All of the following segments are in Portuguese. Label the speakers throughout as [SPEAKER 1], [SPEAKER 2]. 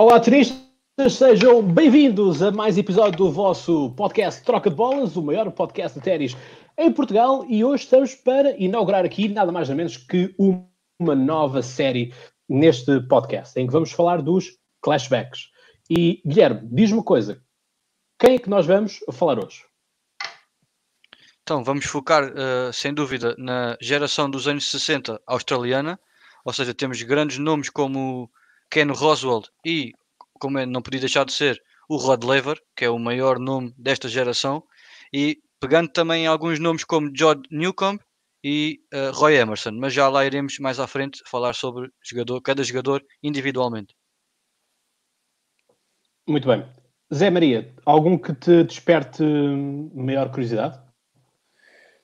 [SPEAKER 1] Olá, turistas, sejam bem-vindos a mais episódio do vosso podcast Troca de Bolas, o maior podcast de ténis em Portugal. E hoje estamos para inaugurar aqui nada mais nada menos que uma nova série neste podcast, em que vamos falar dos flashbacks. E Guilherme, diz-me uma coisa: quem é que nós vamos falar hoje?
[SPEAKER 2] Então, vamos focar, uh, sem dúvida, na geração dos anos 60 australiana, ou seja, temos grandes nomes como Ken Roswell e, como é, não podia deixar de ser, o Rod Laver, que é o maior nome desta geração, e pegando também alguns nomes como John Newcomb e uh, Roy Emerson, mas já lá iremos mais à frente falar sobre jogador, cada jogador individualmente.
[SPEAKER 1] Muito bem. Zé Maria, algum que te desperte maior curiosidade?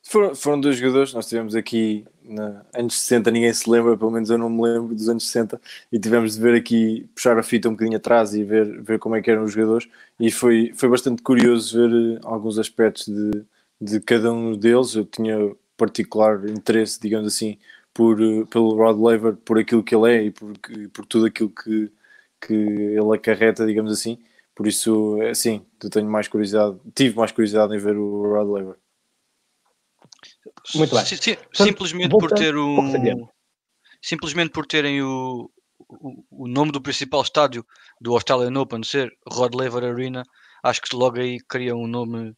[SPEAKER 3] Foram, foram dois jogadores, nós tivemos aqui na anos 60, ninguém se lembra, pelo menos eu não me lembro dos anos 60, e tivemos de ver aqui, puxar a fita um bocadinho atrás e ver, ver como é que eram os jogadores, e foi, foi bastante curioso ver eh, alguns aspectos de, de cada um deles, eu tinha particular interesse, digamos assim, por, eh, pelo Rod Laver, por aquilo que ele é e por, por tudo aquilo que, que ele acarreta, digamos assim, por isso, é sim, eu tenho mais curiosidade, tive mais curiosidade em ver o Rod Laver.
[SPEAKER 2] Muito bem. Sim, simplesmente por ter um. Simplesmente por terem o, o, o, nome do principal estádio do Australian Open ser Rod Laver Arena, acho que logo aí cria um nome,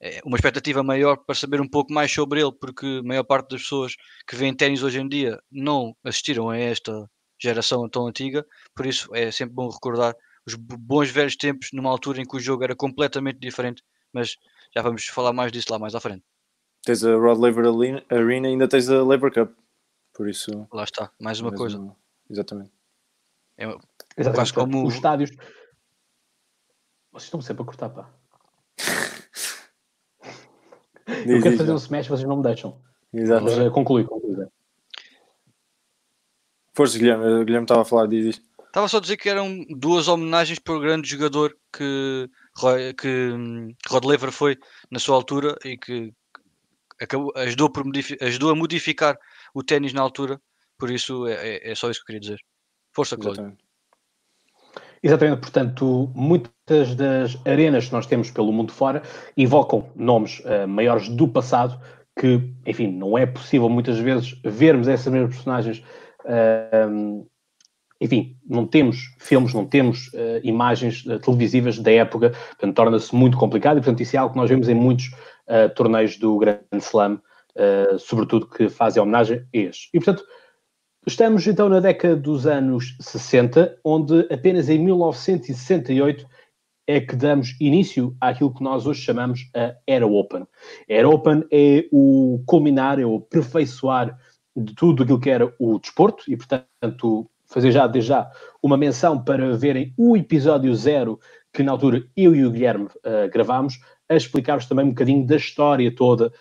[SPEAKER 2] é, uma expectativa maior para saber um pouco mais sobre ele, porque a maior parte das pessoas que veem ténis hoje em dia não assistiram a esta geração tão antiga, por isso é sempre bom recordar os bons velhos tempos numa altura em que o jogo era completamente diferente, mas já vamos falar mais disso lá mais à frente
[SPEAKER 3] tens a Rod Laver Arena e ainda tens a Labour Cup. Por isso.
[SPEAKER 2] Lá está, mais uma coisa. Uma...
[SPEAKER 3] Exatamente.
[SPEAKER 1] É, Exatamente. Quase como... Os estádios. Vocês estão sempre a cortar, pá. diz, Eu quero diz, fazer um smash, vocês não me deixam.
[SPEAKER 3] Exatamente.
[SPEAKER 1] Mas uh, conclui, conclui.
[SPEAKER 3] Força, Guilherme. O Guilherme estava a falar, diz isto.
[SPEAKER 2] Estava só a dizer que eram duas homenagens para o grande jogador que, que hum, Rod Laver foi na sua altura e que acabou, ajudou, por ajudou a modificar o ténis na altura, por isso é, é, é, só isso que eu queria dizer. Força, Cláudio.
[SPEAKER 1] Exatamente. Exatamente, portanto, muitas das arenas que nós temos pelo mundo fora evocam nomes uh, maiores do passado que, enfim, não é possível muitas vezes vermos essas mesmas personagens. Uh, enfim, não temos filmes, não temos uh, imagens televisivas da época, portanto, torna-se muito complicado e, portanto, isso é algo que nós vemos em muitos torneios do Grand Slam, uh, sobretudo que fazem homenagem a estes. E, portanto, estamos então na década dos anos 60, onde apenas em 1968 é que damos início àquilo que nós hoje chamamos a Era Open. Era Open é o culminar, é o aperfeiçoar de tudo aquilo que era o desporto e, portanto, fazer já, desde já, uma menção para verem o episódio zero que na altura eu e o Guilherme uh, gravámos, a explicar-vos também um bocadinho da história toda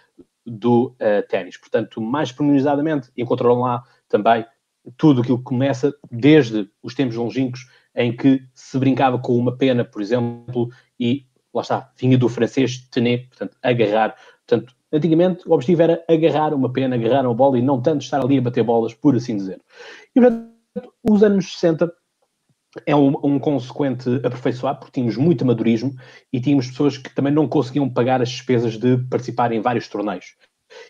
[SPEAKER 1] do uh, ténis. Portanto, mais pormenorizadamente, encontrarão lá também tudo aquilo que começa desde os tempos longínquos em que se brincava com uma pena, por exemplo, e lá está, vinha do francês tener, portanto, agarrar. Portanto, antigamente o objetivo era agarrar uma pena, agarrar uma bola e não tanto estar ali a bater bolas, por assim dizer. E, portanto, os anos 60 é um, um, consequente aperfeiçoar, porque tínhamos muito amadorismo e tínhamos pessoas que também não conseguiam pagar as despesas de participar em vários torneios.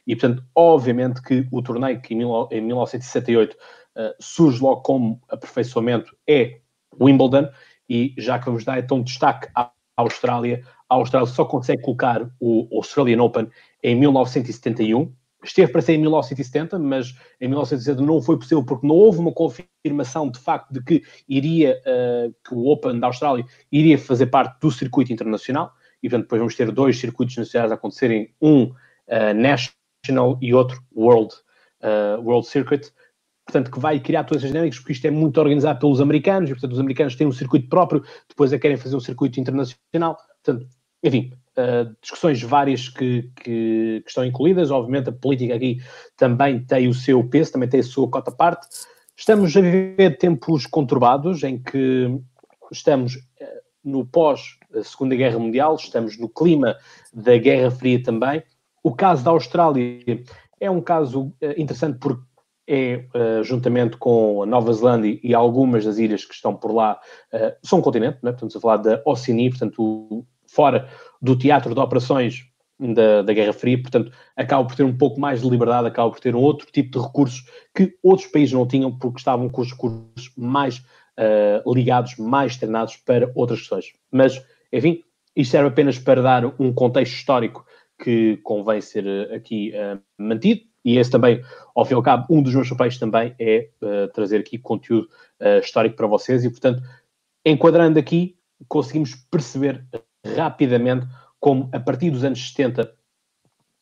[SPEAKER 1] E, portanto, obviamente que o torneio que em, em 1968 uh, surge logo como aperfeiçoamento é Wimbledon, e já que vamos dar então destaque à Austrália, a Austrália só consegue colocar o Australian Open em 1971, esteve para ser em 1970, mas em 1970 não foi possível porque não houve uma confirmação de facto de que iria, uh, que o Open da Austrália iria fazer parte do circuito internacional, e portanto depois vamos ter dois circuitos nacionais a acontecerem, um uh, National e outro World, uh, World Circuit, portanto que vai criar todas as dinâmicas, porque isto é muito organizado pelos americanos, e portanto os americanos têm um circuito próprio, depois a querem fazer um circuito internacional, portanto, enfim, Uh, discussões várias que, que, que, estão incluídas. Obviamente, a política aqui também tem o seu peso, também tem a sua cota parte. Estamos a viver tempos conturbados em que estamos uh, no pós-Segunda Guerra Mundial, estamos no clima da Guerra Fria também. O caso da Austrália é um caso interessante porque é, juntamente com a Nova Zelândia e algumas das ilhas que estão por lá, são um continente, né? estamos a falar da Oceania, portanto, fora do teatro de operações da, da, Guerra Fria, portanto, acaba por ter um pouco mais de liberdade, acaba por ter um outro tipo de recursos que outros países não tinham, porque estavam com os recursos mais uh, ligados, mais treinados para outras questões. Mas, enfim, isto serve apenas para dar um contexto histórico que convém ser uh, aqui uh, mantido, e esse também, ao fim e ao cabo, um dos meus papéis também é trazer aqui conteúdo histórico para vocês, e, portanto, enquadrando aqui, conseguimos perceber rapidamente como a partir dos anos 70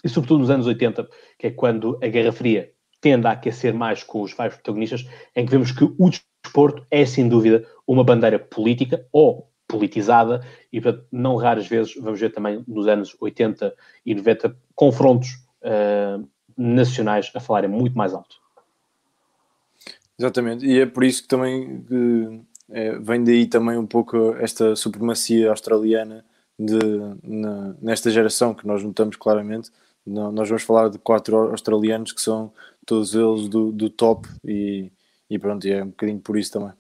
[SPEAKER 1] e sobretudo nos anos 80, que é quando a Guerra Fria tende a aquecer mais com os vários protagonistas, em que vemos que o desporto é sem dúvida uma bandeira política ou politizada e portanto, não raras vezes vamos ver também nos anos 80 e 90 confrontos uh, nacionais a falarem muito mais alto.
[SPEAKER 3] Exatamente, e é por isso que também que, é, vem daí também um pouco esta supremacia australiana de, na, nesta geração que nós notamos claramente. Nós vamos falar de quatro australianos que são todos eles do, do top e, e pronto, é um bocadinho por isso também.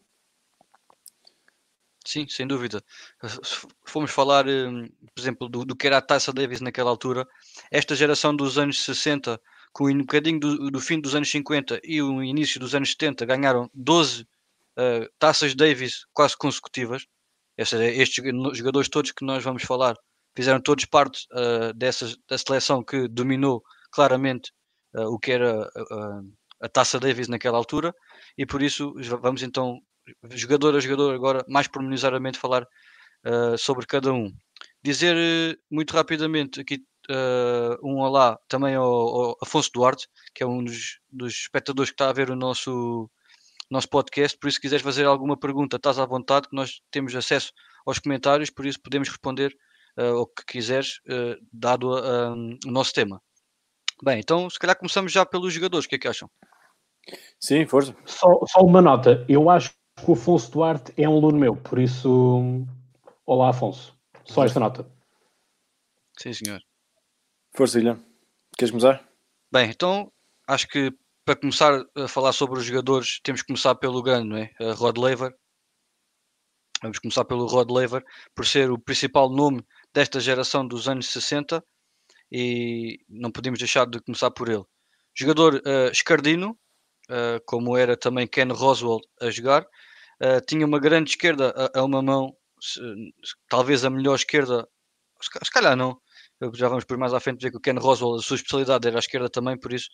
[SPEAKER 2] Sim, sem dúvida. Se formos falar, hum, por exemplo, do, do que era a Taça Davis naquela altura, esta geração dos anos 60, com um bocadinho do, do fim dos anos 50 e o início dos anos 70, ganharam 12 uh, taças Davis quase consecutivas seja, estes jogadores todos que nós vamos falar fizeram todos parte uh, dessa, da seleção que dominou claramente uh, o que era uh, a taça Davis naquela altura. E por isso vamos então jogador a jogador agora mais pormenorizadamente falar sobre cada um. Dizer muito rapidamente aqui um olá também ao, ao, Afonso Duarte que é um dos, dos espectadores que está a ver o nosso nosso podcast. Por isso, se quiseres fazer alguma pergunta, estás à vontade, que nós temos acesso aos comentários, por isso podemos responder uh, o que quiseres, uh, dado uh, o nosso tema. Bem, então se calhar começamos já pelos jogadores, o que é que acham?
[SPEAKER 3] Sim, força.
[SPEAKER 1] Só, só uma nota, eu acho que o Afonso Duarte é um aluno meu, por isso, olá Afonso, só esta nota.
[SPEAKER 2] Sim, senhor.
[SPEAKER 3] Força, Guilherme. Queres começar?
[SPEAKER 2] Bem, então acho que para começar a falar sobre os jogadores, temos que começar pelo grande, não é? Rod Laver. Vamos começar pelo Rod Laver, por ser o principal nome desta geração dos anos 60 e não podemos deixar de começar por ele. Jogador uh, escardino, uh, como era também Ken Roswell a jogar, uh, tinha uma grande esquerda a, a uma mão, se, talvez a melhor esquerda, se calhar não, já vamos por mais à frente ver que o Ken Roswell, a sua especialidade era a esquerda também, por isso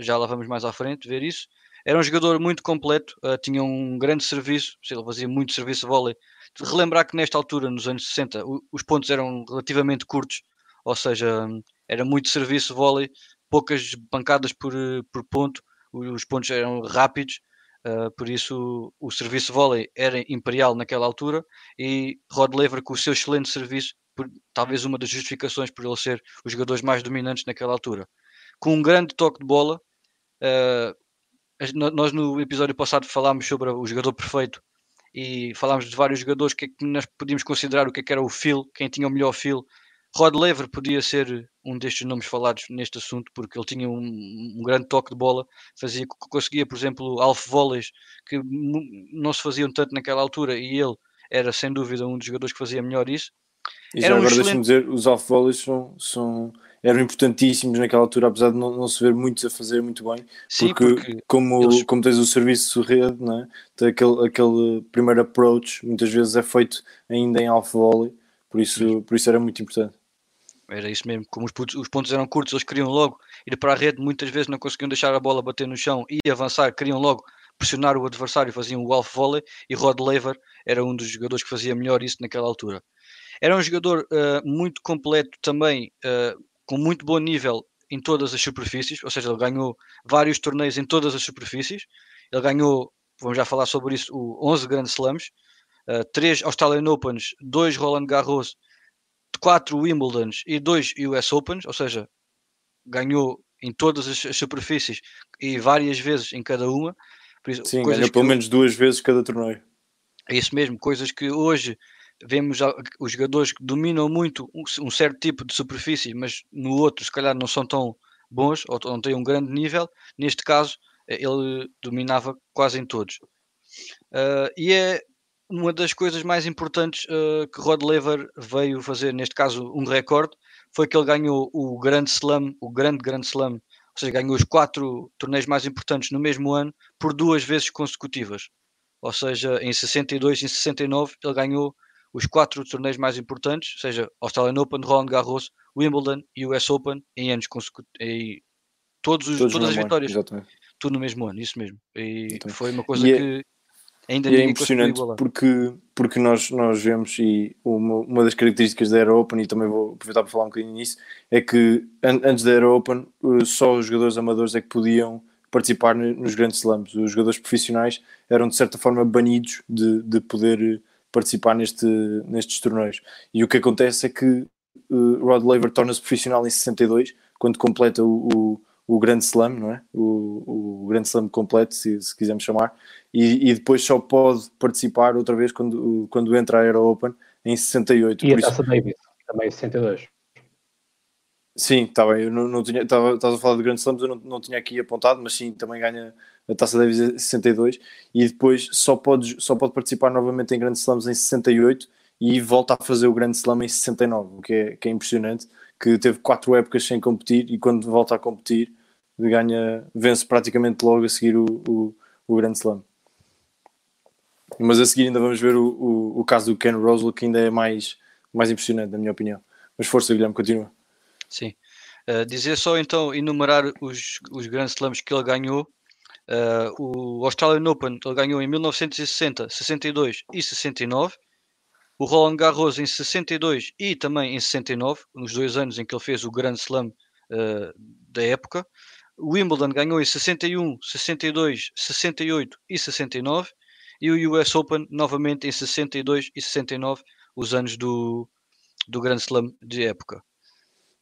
[SPEAKER 2] já lá vamos mais à frente ver isso. Era um jogador muito completo, uh, tinha um grande serviço, ele fazia muito serviço de vôlei. Relembrar que nesta altura, nos anos 60, o, os pontos eram relativamente curtos, ou seja, era muito serviço de vôlei, poucas bancadas por, por ponto, os pontos eram rápidos, uh, por isso o, o serviço de vôlei era imperial naquela altura e Rod Lever com o seu excelente serviço por, talvez uma das justificações por ele ser os jogadores mais dominantes naquela altura. Com um grande toque de bola, uh, nós no episódio passado falámos sobre o jogador perfeito e falámos de vários jogadores que, é nós podíamos considerar o que, é que era o feel, quem tinha o melhor feel. Rod Lever podia ser um destes nomes falados neste assunto, porque ele tinha um, um grande toque de bola, fazia, conseguia, por exemplo, alf volleys que não se faziam tanto naquela altura, e ele era sem dúvida um dos jogadores que fazia melhor isso.
[SPEAKER 3] E já um agora excelente... deixa-me dizer, os off-volleys são, são, eram importantíssimos naquela altura, apesar de não, não se ver muitos a fazer muito bem, Sim, porque, porque como, eles... como tens o serviço rede, não é? aquele, aquele primeiro approach muitas vezes é feito ainda em off-volley, por isso, por isso era muito importante.
[SPEAKER 2] Era isso mesmo, como os, os pontos eram curtos, eles queriam logo ir para a rede, muitas vezes não conseguiam deixar a bola bater no chão e avançar, queriam logo pressionar o adversário, faziam o off volley e Rod Laver era um dos jogadores que fazia melhor isso naquela altura. Era um jogador uh, muito completo também, uh, com muito bom nível em todas as superfícies, ou seja, ele ganhou vários torneios em todas as superfícies. Ele ganhou, vamos já falar sobre isso, o 11 Grand Slams, uh, 3 Australian Opens, 2 Roland Garros, 4 Wimbledons e 2 US Opens, ou seja, ganhou em todas as, as superfícies e várias vezes em cada uma.
[SPEAKER 3] Isso, Sim, ganhou pelo menos duas vezes cada torneio.
[SPEAKER 2] É isso mesmo, coisas que hoje vemos os jogadores que dominam muito um, certo tipo de superfície, mas no outro se calhar não são tão bons ou não têm um grande nível. Neste caso ele dominava quase em todos. Uh, e é uma das coisas mais importantes uh, que Rod Laver veio fazer, neste caso um recorde, foi que ele ganhou o grande slam, o grande grande slam, ou seja, ganhou os quatro torneios mais importantes no mesmo ano por duas vezes consecutivas. Ou seja, em 62 e em 69 ele ganhou os quatro torneios mais importantes, ou seja, Australian Open, Roland Garros, Wimbledon e US Open em anos consecutivos. Todos os, todas as vitórias, exatamente. tudo no mesmo ano, isso mesmo. E exatamente. foi uma coisa é que é Ainda
[SPEAKER 3] é impressionante porque, porque nós, nós vemos, e uma, uma das características da Aero Open, e também vou aproveitar para falar um bocadinho nisso, é que an antes da Aero Open eh, só os jogadores amadores é que podiam participar nos grandes slams. Os jogadores profissionais eram de certa forma banidos de, de poder participar neste, nestes torneios. E o que acontece é que uh, Rod Laver torna-se profissional em 62, quando completa o, o o grande slam, não é? O, o grande slam completo, se, se quisermos chamar, e, e, depois só pode participar outra vez quando, quando entra a Aero Open em 68.
[SPEAKER 1] E a Taça isso... Davis, também em 62.
[SPEAKER 3] Sim, está bem, eu não, não tinha, estava, estava a falar de grandes slams, eu não, não tinha aqui apontado, mas sim, também ganha a Taça Davis em 62 e depois só pode, só pode participar novamente em grandes slams em 68 e volta a fazer o grande slam em 69, o que é, que é impressionante, que teve quatro épocas sem competir e quando volta a competir ganha, vence praticamente logo a seguir o, o, o Slam. Mas a seguir ainda vamos ver o, o, o caso do Ken Roswell, que ainda é mais, mais impressionante, na minha opinião. Mas força, Guilherme, continua.
[SPEAKER 2] Sim. Uh, dizer só então, enumerar os, os Grand Slams que ele ganhou. Uh, o Australian Open ele ganhou em 1960, 62 e 69. O Roland Garros em 62 e também em 69, nos dois anos em que ele fez o Grand Slam uh, da época. O Wimbledon ganhou em 61, 62, 68 e 69 e o US Open novamente em 62 e 69, os anos do, do Grand Slam de época.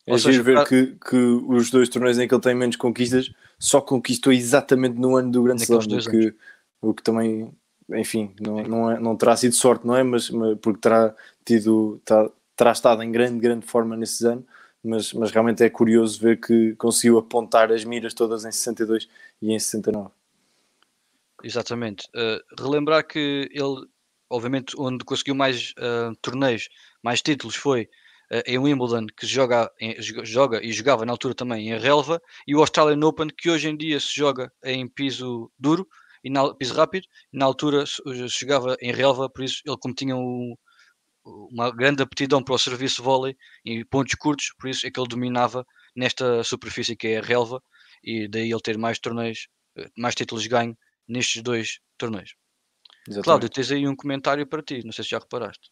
[SPEAKER 3] É Ou seja, ver que, que os dois torneios em que ele tem menos conquistas só conquistou exatamente no ano do Grand Slam, o que, o que também, enfim, não, não, é, não terá sido sorte, não é? Mas, mas porque terá tido, terá, terá estado em grande, grande forma nesses anos mas, mas realmente é curioso ver que conseguiu apontar as miras todas em 62 e em 69.
[SPEAKER 2] Exatamente. Uh, relembrar que ele, obviamente, onde conseguiu mais uh, torneios, mais títulos foi em Wimbledon, que joga, joga e jogava na altura também em relva, e o Australian Open, que hoje em dia se joga em piso duro e na, piso rápido, na altura se, se jogava em relva, por isso ele como tinha um, uma grande aptidão para o serviço vôlei e pontos curtos, por isso é que ele dominava nesta superfície que é a relva e daí ele ter mais torneios, eh, mais títulos de ganho nestes dois torneios. Exatamente. Cláudio, tens aí um comentário para ti, não sei se já reparaste.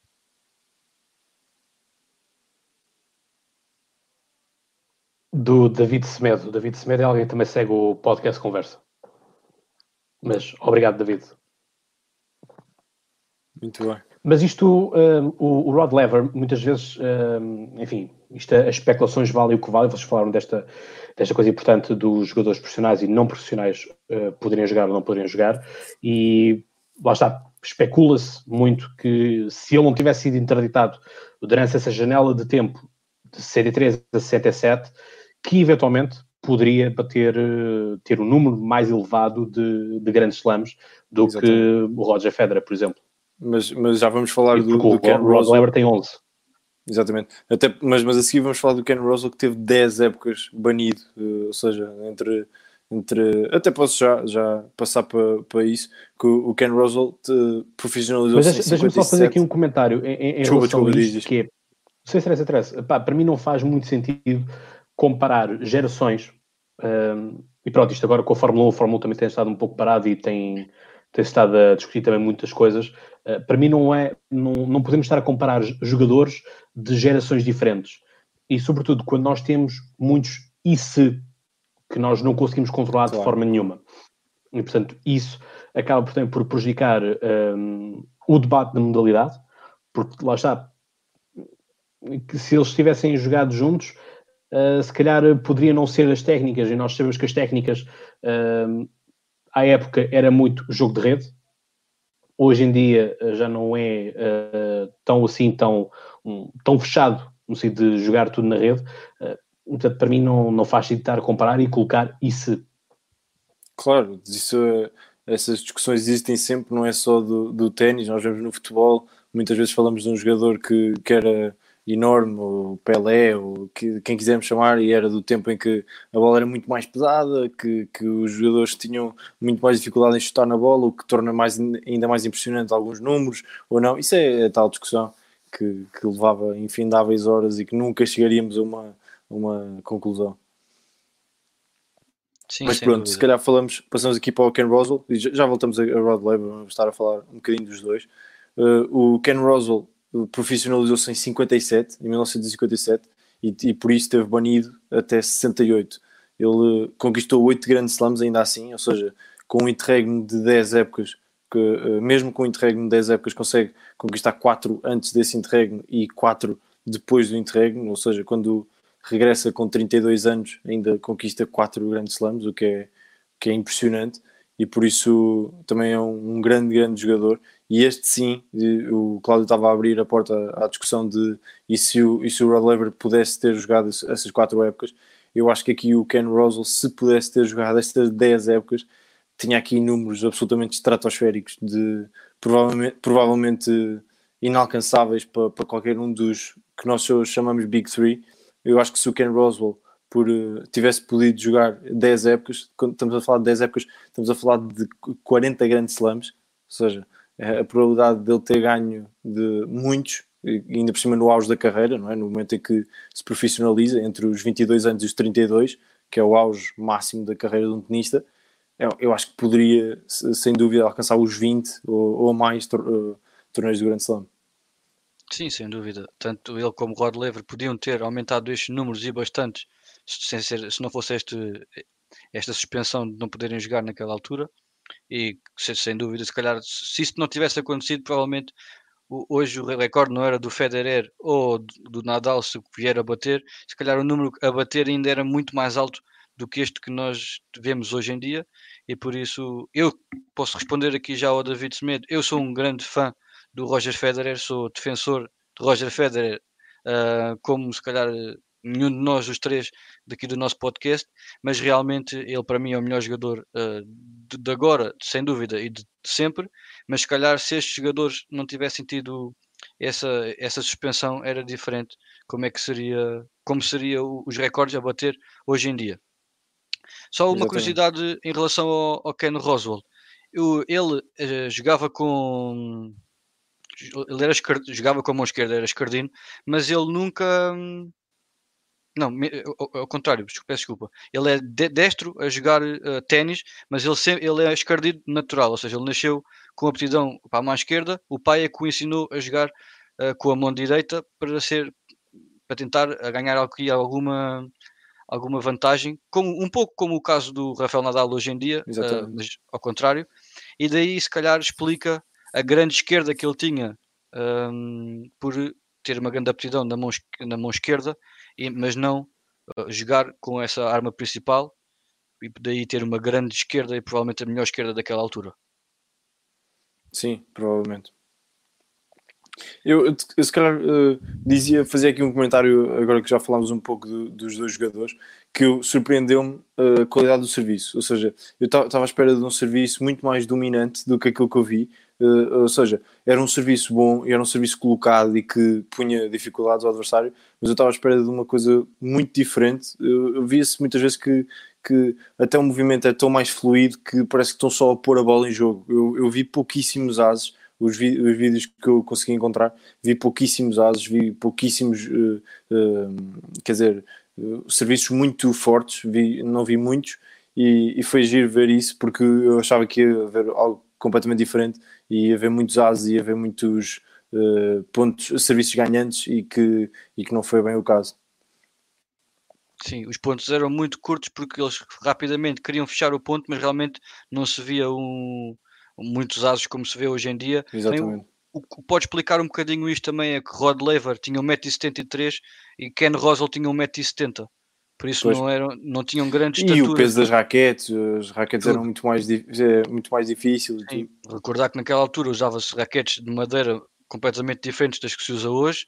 [SPEAKER 1] Do David Semedo. David Semedo é alguém que também segue o podcast Conversa. Mas obrigado, David.
[SPEAKER 3] Muito bem.
[SPEAKER 1] Mas isto, um, o, o, Rod Lever, muitas vezes, um, enfim, isto, as especulações valem o que valem. Vocês falaram desta, desta coisa importante dos jogadores profissionais e não profissionais uh, poderem jogar ou não poderem jogar. E lá está, especula-se muito que se ele não tivesse sido interditado durante essa janela de tempo de 63 a 67, que eventualmente poderia bater, uh, ter um número mais elevado de, de grandes slams do Exatamente. que o Roger Federer, por exemplo
[SPEAKER 3] mas, mas já vamos falar do, do Ken Roswell.
[SPEAKER 1] Lever tem 11.
[SPEAKER 3] Exatamente. Até, mas, mas a seguir vamos falar do Ken Roswell que teve 10 épocas banido, uh, ou seja, entre, entre. Até posso já, já passar para, para isso, que o, Ken Roswell profissionalizou-se.
[SPEAKER 1] Mas deixa-me só fazer aqui um comentário em, em desculpa, relação desculpa, a isto, que é. Não sei se interessa, interessa. Pá, para mim não faz muito sentido comparar gerações. Um, e pronto, isto agora com a Fórmula 1, a Fórmula 1 também tem estado um pouco parado e tem, tem estado a discutir também muitas coisas. Uh, para mim não é, não, não podemos estar a comparar jogadores de gerações diferentes. E sobretudo quando nós temos muitos e se que nós não conseguimos controlar claro. de forma nenhuma. E portanto isso acaba por, por prejudicar um, o debate da modalidade, porque lá está, que se eles tivessem jogado juntos, uh, se calhar poderia não ser as técnicas, e nós sabemos que as técnicas uh, à época era muito jogo de rede, hoje em dia eh, já não é uh, tão assim, tão, um, tão fechado no sentido de jogar tudo na rede. Portanto, para mim não, não faz sentido estar a comparar e colocar isso.
[SPEAKER 3] Claro, isso, essas discussões existem sempre, não é só do, do ténis, nós vemos no futebol, muitas vezes falamos de um jogador que, que era enorme, o Pelé, ou que, quem quisermos chamar, e era do tempo em que a bola era muito mais pesada, que, que os jogadores tinham muito mais dificuldade em chutar na bola, o que torna mais, ainda mais impressionante alguns números, ou não. Isso é a tal discussão que, que levava infindáveis horas e que nunca chegaríamos a uma, uma conclusão. Sim, Mas pronto, dúvida. se calhar falamos, passamos aqui para o Ken Roswell e já, já voltamos a Rod Laver, vamos estar a falar um bocadinho dos dois. Uh, o Ken Roswell profissionalizou-se em 57, em 1957, e, e, por isso esteve banido até 68. Ele conquistou 8 grandes slams ainda assim, ou seja, com um interregno de 10 épocas, que, uh, mesmo com um interregno de 10 épocas, consegue conquistar 4 antes desse interregno e 4 depois do interregno, ou seja, quando regressa com 32 anos, ainda conquista 4 grandes slams, o que é, que é impressionante, e por isso também é um, grande, grande jogador e este sim, o Cláudio estava a abrir a porta à discussão de e se o, e se o Rod Laver pudesse ter jogado essas quatro épocas, eu acho que aqui o Ken Rosal, se pudesse ter jogado estas 10 épocas, tinha aqui números absolutamente estratosféricos, de provavelmente, provavelmente inalcançáveis para, para qualquer um dos que nós chamamos Big Three. Eu acho que se o Ken Roswell por, uh, tivesse podido jogar 10 épocas, quando estamos a falar de 10 épocas, estamos a falar de 40 grandes slams, ou seja, a probabilidade dele ter ganho de muitos, ainda por cima no auge da carreira, não é? no momento em que se profissionaliza, entre os 22 anos e os 32, que é o auge máximo da carreira de um tenista, eu, eu acho que poderia, sem dúvida, alcançar os 20 ou, ou mais tor uh, torneios do Grand Slam.
[SPEAKER 2] Sim, sem dúvida. Tanto ele como o Rod Lever podiam ter aumentado estes números e bastantes sem ser, se não fosse este, esta suspensão de não poderem jogar naquela altura e sem dúvida, se calhar, se isso não tivesse acontecido, provavelmente hoje o recorde não era do Federer ou do Nadal se vier a bater, se calhar o número a bater ainda era muito mais alto do que este que nós vemos hoje em dia e por isso eu posso responder aqui já ao David Smith, eu sou um grande fã do Roger Federer, sou defensor de Roger Federer uh, como se calhar nenhum de nós, os três daqui do nosso podcast, mas realmente ele para mim é o melhor jogador uh, de, de, agora, sem dúvida, e de, de, sempre. Mas se calhar se estes jogadores não tivessem tido essa, essa suspensão, era diferente. Como é que seria, como seria os recordes a bater hoje em dia? Só uma Exatamente. curiosidade em relação ao, ao Ken Roswell. Eu, ele uh, jogava com ele era jogava com a mão esquerda, era escardino, mas ele nunca hum, não, ao, contrário, peço desculpa. Ele é de, destro a jogar uh, ténis, mas ele, sempre, ele é escardido natural, ou seja, ele nasceu com aptidão para a mão esquerda. O pai é que o ensinou a jogar uh, com a mão direita para ser para tentar ganhar aqui alguma alguma vantagem, como, um pouco como o caso do Rafael Nadal hoje em dia, uh, mas ao contrário. E daí, se calhar, explica a grande esquerda que ele tinha um, por ter uma grande aptidão na mão, na mão esquerda mas não uh, jogar com essa arma principal e daí ter uma grande esquerda e provavelmente a melhor esquerda daquela altura.
[SPEAKER 3] Sim, provavelmente. Eu, eu se calhar uh, dizia, fazer aqui um comentário, agora que já falámos um pouco do, dos dois jogadores, que surpreendeu-me a qualidade do serviço. Ou seja, eu estava à espera de um serviço muito mais dominante do que aquilo que eu vi. Uh, ou seja, era um serviço bom, era um serviço colocado e que punha dificuldades ao adversário, mas eu estava à espera de uma coisa muito diferente. Eu, eu via-se muitas vezes que, que até o movimento é tão mais fluido que parece que estão só a pôr a bola em jogo. Eu, eu vi pouquíssimos ases, os, vi, os, vídeos que eu consegui encontrar, vi pouquíssimos ases, vi pouquíssimos, uh, uh, quer dizer, serviços muito fortes, vi, não vi muitos. E, e foi giro ver isso porque eu achava que ia haver algo completamente diferente e haver muitos ases e haver muitos uh, pontos, serviços ganhantes e que, e que não foi bem o caso.
[SPEAKER 2] Sim, os pontos eram muito curtos porque eles rapidamente queriam fechar o ponto, mas realmente não se via um, muitos ases como se vê hoje em dia.
[SPEAKER 3] Exatamente.
[SPEAKER 2] o, o, pode explicar um bocadinho isto também é que Rod Laver tinha 1,73m e Ken Roswell tinha 1,70m. Por isso não, eram, não tinham grandes
[SPEAKER 3] E o peso das raquetes, as raquetes Tudo. eram muito mais, é, muito mais difíceis.
[SPEAKER 2] Recordar que naquela altura usava-se raquetes de madeira completamente diferentes das que se usa hoje.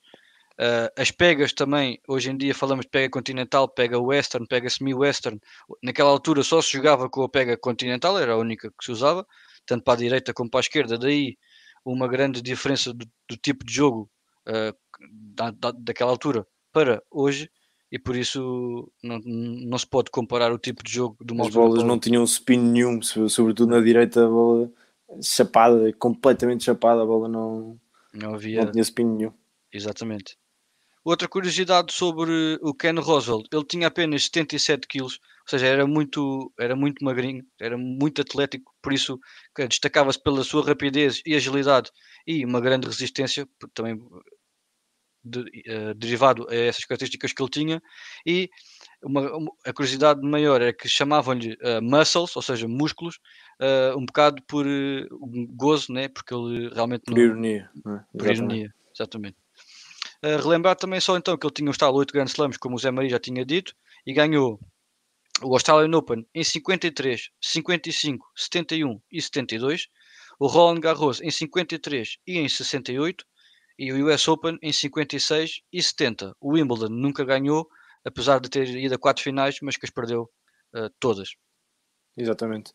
[SPEAKER 2] Uh, as pegas também, hoje em dia falamos de pega continental, pega western, pega semi-western. Naquela altura só se jogava com a pega continental, era a única que se usava, tanto para a direita como para a esquerda. Daí uma grande diferença do, do tipo de jogo uh, da, da, daquela altura para hoje e por isso não, não se pode comparar o tipo de jogo de uma
[SPEAKER 3] As bolas não tinham spin nenhum, sobretudo na direita a bola chapada, completamente chapada, a bola não,
[SPEAKER 2] não, havia...
[SPEAKER 3] não tinha spin nenhum.
[SPEAKER 2] Exatamente. Outra curiosidade sobre o Ken Roswell, ele tinha apenas 77 quilos, ou seja, era muito, era muito magrinho, era muito atlético, por isso destacava-se pela sua rapidez e agilidade e uma grande resistência, também de, uh, derivado a essas características que ele tinha, e uma, uma, a curiosidade maior é que chamavam-lhe uh, muscles, ou seja, músculos, uh, um bocado por gozo, né? porque ele realmente
[SPEAKER 3] por não, ironia,
[SPEAKER 2] é? por ironia, exatamente. relembrar também só então que ele tinha um estado 8 Grand Slams, como o Zé Maria já tinha dito, e ganhou o Australian Open em 53, 55, 71 e 72, o Roland Garros em 53 e em 68, e o US Open em 56 e 70. O Wimbledon nunca ganhou, apesar de ter ido a quatro finais, mas que as perdeu uh, todas.
[SPEAKER 3] Exatamente.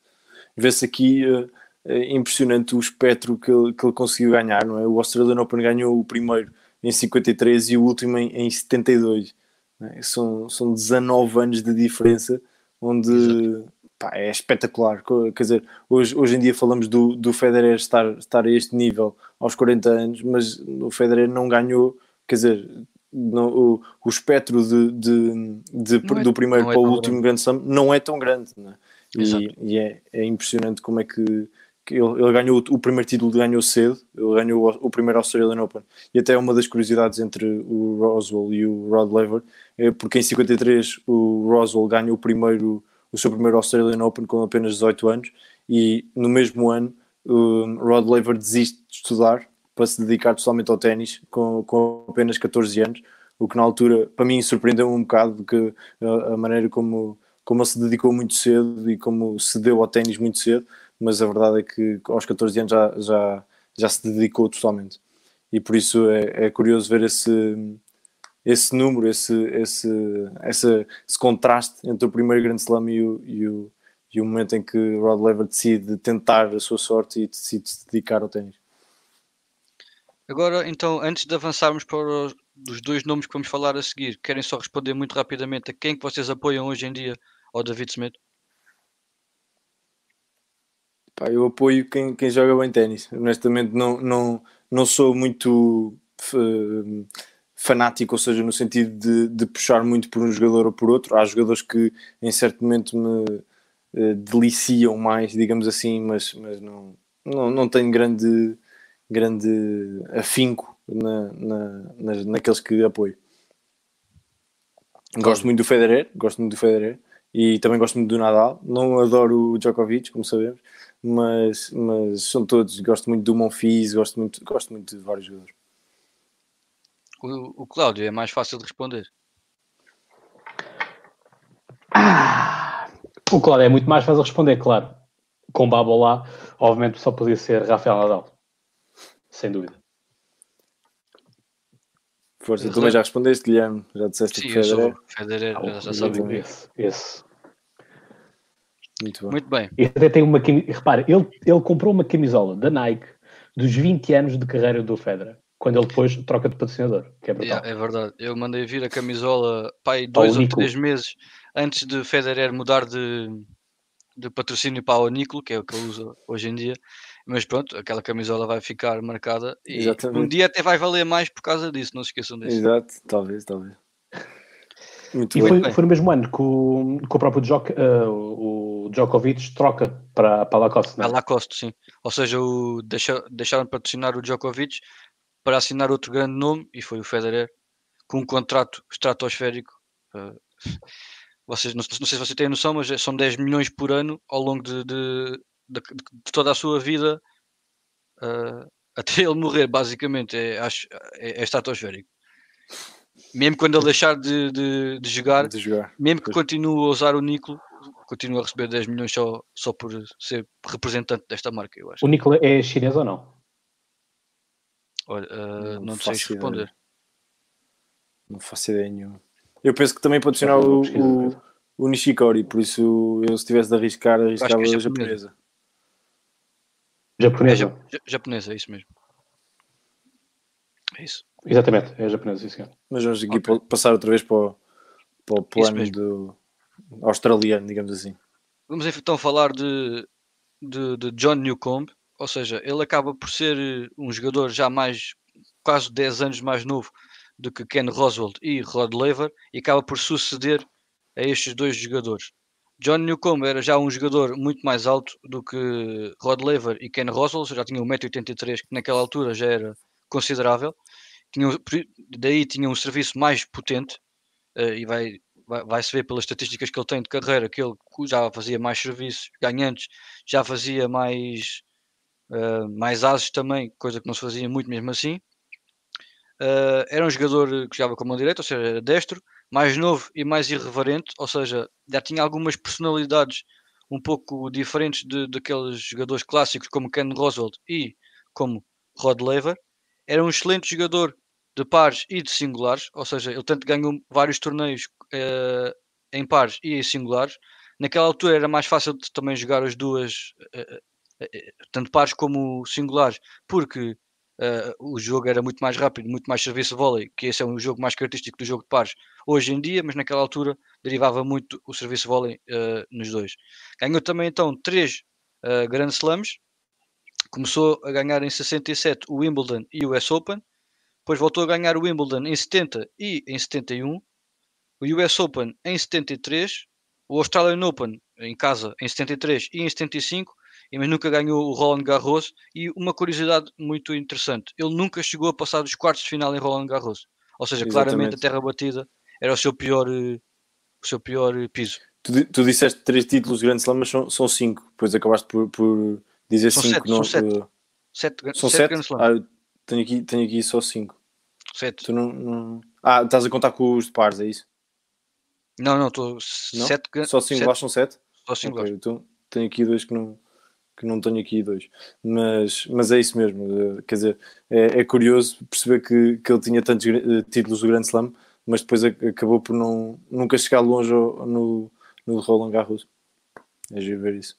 [SPEAKER 3] Vê-se aqui uh, impressionante o espectro que ele, que ele conseguiu ganhar, não é? O Australian Open ganhou o primeiro em 53 e o último em, em 72. É? São, são 19 anos de diferença, onde pá, é espetacular. Quer dizer, hoje, hoje em dia falamos do, do Federer estar, estar a este nível aos 40 anos, mas o Federer não ganhou, quer dizer, no, o, o espectro de, de, de é, do primeiro é para o último grande Slam não é tão grande. É? E, e é, é, impressionante como é que, que ele, ele, ganhou o, o primeiro título, ganhou cedo, ele ganhou o, o, primeiro Australian Open. E até uma das curiosidades entre o Roswell e o Rod Laver é porque em 53 o Roswell ganhou o primeiro o seu primeiro Australian Open com apenas 18 anos e no mesmo ano o Rod Laver desiste de estudar para se dedicar totalmente ao ténis com, com apenas 14 anos, o que na altura para mim surpreendeu um bocado que a, a maneira como, como ele se dedicou muito cedo e como se deu ao ténis muito cedo, mas a verdade é que aos 14 anos já, já, já se dedicou totalmente. E por isso é, é curioso ver esse, esse número, esse, esse, esse, esse contraste entre o primeiro grande slam e o, e o, e o momento em que Rod Laver decide tentar a sua sorte e decide se dedicar ao ténis.
[SPEAKER 2] Agora, então, antes de avançarmos para os, os dois nomes que vamos falar a seguir, querem só responder muito rapidamente a quem que vocês apoiam hoje em dia ao David Smith?
[SPEAKER 3] Pá, eu apoio quem, quem joga bem ténis. Honestamente, não, não, não sou muito uh, fanático, ou seja, no sentido de, de, puxar muito por um jogador ou por outro. Há jogadores que em certo momento me uh, deliciam mais, digamos assim, mas, mas não, não, não tenho grande, grande afinco na, na, naqueles que apoio. Gosto muito do Federer, gosto muito do Federer e também gosto muito do Nadal. Não adoro o Djokovic, como sabemos, mas, mas são todos. Gosto muito do Monfils, gosto muito, gosto muito de vários jogadores.
[SPEAKER 2] O, o Cláudio é mais fácil de responder.
[SPEAKER 1] Ah, o Cláudio é muito mais fácil de responder, claro. Com Babo lá, obviamente só podia ser Rafael Nadal. Sem dúvida.
[SPEAKER 3] Força, tu também já respondeste, Guilherme. Já disseste
[SPEAKER 2] Sim, que Federer. Federer, ah, já sabe.
[SPEAKER 1] Esse, esse.
[SPEAKER 2] Muito bem. Muito bem.
[SPEAKER 1] E até tem uma Repara, ele, ele comprou uma camisola da Nike dos 20 anos de carreira do Federer quando ele depois troca de patrocinador, que é brutal.
[SPEAKER 2] Yeah, é verdade. Eu mandei vir a camisola pai, dois ou três meses antes de Federer mudar de, de patrocínio para o Nico, que é o que ele usa hoje em dia. Mas pronto, aquela camisola vai ficar marcada e Exatamente. um dia até vai valer mais por causa disso, não se esqueçam disso.
[SPEAKER 3] Exato, talvez, talvez.
[SPEAKER 1] Muito e foi, foi, no mesmo ano que o, que o próprio Djok, uh, o Djokovic troca para, para a Lacoste.
[SPEAKER 2] Não? É? A Lacoste, sim. Ou seja, o, deixa, deixaram de patrocinar o Djokovic para assinar outro grande nome e foi o Federer com um contrato estratosférico. Uh, vocês, não, não, sei se vocês têm noção, mas é, são 10 milhões por ano ao longo de, de, de, de toda a sua vida uh, até ele morrer, basicamente. É, acho, é, é estratosférico. Mesmo quando ele deixar de, de, de, jogar,
[SPEAKER 3] de jogar,
[SPEAKER 2] mesmo que continue a usar o Nicola, continua a receber 10 milhões só, só por ser representante desta marca, eu acho.
[SPEAKER 1] O Nicola é chinês ou não?
[SPEAKER 2] Olha, uh, não, não sei responder.
[SPEAKER 3] Não faço ideia nenhuma. Eu penso que também pode funcionar o, o, o, Nishikori, por isso eu se tivesse de arriscar, arriscava é a japonesa.
[SPEAKER 1] Japonesa.
[SPEAKER 2] É, japonesa, é isso mesmo. É isso.
[SPEAKER 1] Exatamente, é japonesa, sim,
[SPEAKER 3] Mas vamos aqui okay. passar outra vez para o, para o plano do australiano, digamos assim.
[SPEAKER 2] Vamos então falar de, de, de John Newcomb, ou seja, ele acaba por ser eh, um jogador já mais, quase 10 anos mais novo do que Ken Roswell e Rod Laver e acaba por suceder a estes dois jogadores. John Newcomb era já um jogador muito mais alto do que Rod Laver e Ken Roswell, já tinha 1,83m, que naquela altura já era considerável. Tinha, daí tinha um serviço mais potente uh, e vai, vai, vai, se ver pelas estatísticas que ele tem de carreira que ele já fazia mais serviços ganhantes, já fazia mais, uh, mais ases também, coisa que não se fazia muito mesmo assim. Uh, era um jogador que jogava com a mão direita, ou seja, era destro, mais novo e mais irreverente, ou seja, já tinha algumas personalidades um pouco diferentes de, daqueles jogadores clássicos como Ken Roswell e como Rod Laver. Era um excelente jogador de pares e de singulares, ou seja, ele tanto ganhou vários torneios uh, em pares e em singulares. Naquela altura era mais fácil de também jogar as duas, tanto pares como singulares, porque Uh, o jogo era muito mais rápido, muito mais serviço vôlei, que esse é um jogo mais característico do jogo de pares hoje em dia, mas naquela altura derivava muito o serviço vôlei uh, nos dois. Ganhou também então três uh, Grand Slams, começou a ganhar em 67 o Wimbledon e o US Open, depois voltou a ganhar o Wimbledon em 70 e em 71, o US Open em 73, o Australian Open em casa em 73 e em 75 mas nunca ganhou o Roland Garros. E uma curiosidade muito interessante: ele nunca chegou a passar dos quartos de final em Roland Garros. Ou seja, Exatamente. claramente a terra batida era o seu pior, eh, o seu pior eh, piso.
[SPEAKER 3] Tu, tu disseste três títulos de Grand Slam, mas são, são cinco. Depois acabaste por, por dizer são cinco. Sete,
[SPEAKER 2] não, são
[SPEAKER 3] sete.
[SPEAKER 2] Uh, sete,
[SPEAKER 3] são sete, sete. Ah, tenho, aqui, tenho aqui só cinco.
[SPEAKER 2] Sete.
[SPEAKER 3] Tu não, não... Ah, estás a contar com os de pares, é isso?
[SPEAKER 2] Não, não, estou. Sete.
[SPEAKER 3] Só cinco lá são sete?
[SPEAKER 2] Só cinco
[SPEAKER 3] okay, então tenho aqui dois que não que não tenho aqui dois. Mas, mas é isso mesmo. Eh, quer dizer, é, é curioso perceber que, que ele tinha tantos eh, títulos do Grand Slam, mas depois acabou por não, nunca chegar longe no, no Roland Garros. É giro ver isso.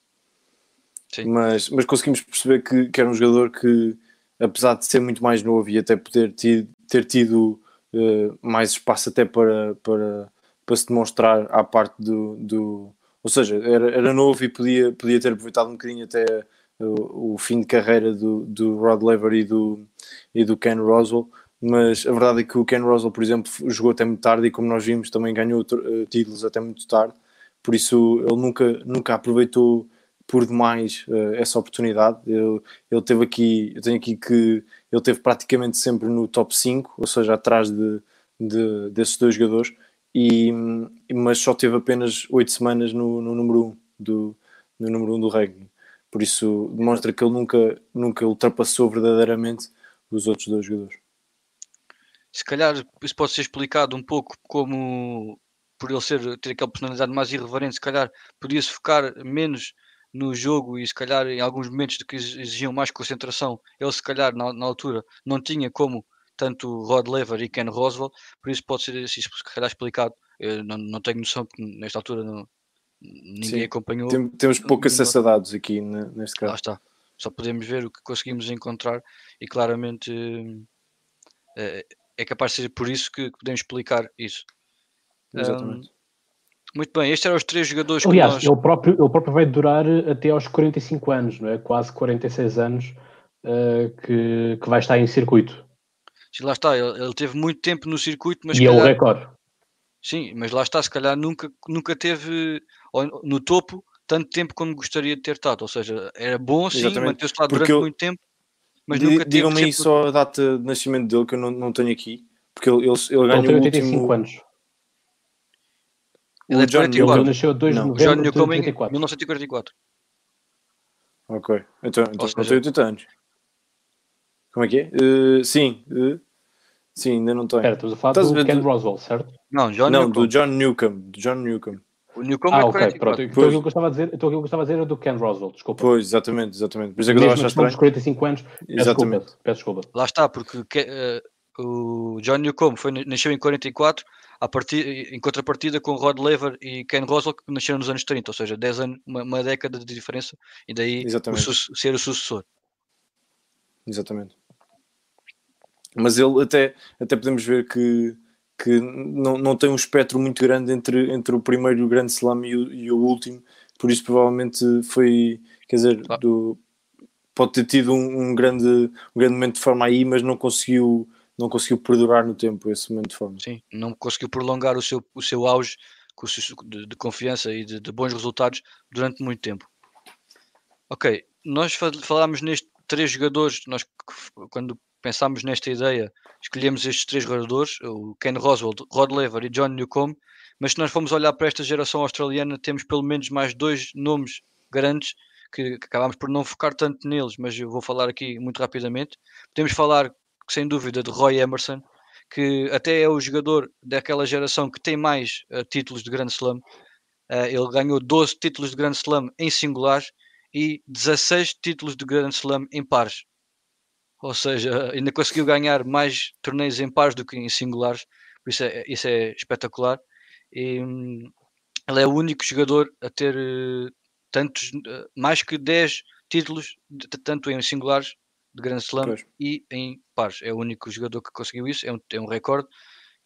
[SPEAKER 3] Sim. Mas, mas conseguimos perceber que, que era um jogador que, apesar de ser muito mais novo e até poder ter, ter tido uh, mais espaço até para, para, para se demonstrar à parte do, do ou seja, era, era novo e podia, podia ter aproveitado um bocadinho até o, o fim de carreira do, do Rod Laver e do, e do Ken Roswell, mas a verdade é que o Ken Roswell, por exemplo, jogou até muito tarde e como nós vimos também ganhou uh, títulos até muito tarde, por isso ele nunca, nunca aproveitou por demais uh, essa oportunidade. Ele, ele teve aqui, eu tenho aqui que ele teve praticamente sempre no top 5, ou seja, atrás de, de desses dois jogadores, e, mas só teve apenas oito semanas no, no número 1 um do, no número um do ranking. Por isso demonstra que ele nunca, nunca ultrapassou verdadeiramente os outros dois jogadores.
[SPEAKER 2] Se calhar isso pode ser explicado um pouco como por ele ser, ter aquela personalidade mais irreverente, se calhar podia-se focar menos no jogo e se calhar em alguns momentos que exigiam mais concentração, ele se calhar na, na altura não tinha como tanto Rod Lever e Ken Roswell, por isso pode ser assim, se calhar explicado. Eu não, não tenho noção, porque nesta altura não, ninguém Sim, acompanhou.
[SPEAKER 3] Tem, temos poucas acessados aqui neste caso.
[SPEAKER 2] Lá está. Só podemos ver o que conseguimos encontrar e claramente é, é capaz de ser por isso que podemos explicar isso.
[SPEAKER 3] Exatamente. Um,
[SPEAKER 2] muito bem, estes eram os três jogadores
[SPEAKER 1] Aliás,
[SPEAKER 2] nós...
[SPEAKER 1] ele, próprio, ele próprio vai durar até aos 45 anos, não é? quase 46 anos uh, que, que vai estar em circuito.
[SPEAKER 2] Sim, lá está, ele, ele, teve muito tempo no circuito, mas.
[SPEAKER 1] E calhar, é o recorde.
[SPEAKER 2] Sim, mas lá está, se calhar nunca, nunca teve no topo tanto tempo como gostaria de ter estado. Ou seja, era bom sim, manter-se lá durante eu, muito tempo, mas nunca teve.
[SPEAKER 3] Digam-me aí só a data de nascimento dele que eu não, não tenho aqui, porque ele, ele, ele ganhou 85 último...
[SPEAKER 1] anos.
[SPEAKER 2] Ele é de 44.
[SPEAKER 1] Ele nasceu 2 de novembro de
[SPEAKER 2] 1944.
[SPEAKER 3] Ok, então, então seja, tem 80 anos. Como é que é? Uh, sim, uh, sim, ainda não tenho.
[SPEAKER 1] Espera, estás a falar Estás do Ken do... Roswell, certo?
[SPEAKER 2] Não, John
[SPEAKER 3] não do John Newcomb. Do John Newcomb.
[SPEAKER 2] O Newcomb
[SPEAKER 1] ah,
[SPEAKER 2] é
[SPEAKER 1] ok, pronto. Então aquilo que eu gostava de dizer, então aquilo que eu gostava de dizer era do Ken Roswell, desculpa.
[SPEAKER 3] Pois, exatamente, exatamente. Por isso é que eu estranho.
[SPEAKER 1] 45 anos, peço
[SPEAKER 3] exatamente.
[SPEAKER 1] desculpa, peço desculpa.
[SPEAKER 2] Lá está, porque uh, o John Newcomb foi, nasceu em 44, a partir, em contrapartida com Rod Laver e Ken Roswell, que nasceram nos anos 30, ou seja, 10 anos, uma, uma década de diferença, e daí o ser o sucessor.
[SPEAKER 3] Exatamente. Mas ele até, até podemos ver que, que não, não tem um espectro muito grande entre, entre o primeiro grande slam e o, e o último, por isso provavelmente foi, quer dizer, ah. do, pode ter tido um, um, grande, um grande momento de forma aí, mas não conseguiu, não conseguiu perdurar no tempo esse momento de forma.
[SPEAKER 2] Sim, não conseguiu prolongar o seu, o seu auge de, de confiança e de, de, bons resultados durante muito tempo. Ok, nós falámos nestes três jogadores, nós quando pensámos nesta ideia, escolhemos estes três jogadores, o Ken Roswell, Rod Laver e John Newcomb, mas se nós formos olhar para esta geração australiana, temos pelo menos mais dois nomes grandes que, que acabámos por não focar tanto neles, mas eu vou falar aqui muito rapidamente. Podemos falar, sem dúvida, de Roy Emerson, que até é o jogador daquela geração que tem mais uh, títulos de Grand Slam. Uh, ele ganhou 12 títulos de Grand Slam em singulares e 16 títulos de Grand Slam em pares. Ou seja, ainda conseguiu ganhar mais torneios em pares do que em singulares. Por isso é, isso é espetacular. E, hum, ele é o único jogador a ter uh, tantos, uh, mais que 10 títulos, de, tanto em singulares de Grand Slam pois. e em pares. É o único jogador que conseguiu isso, é um, é um recorde,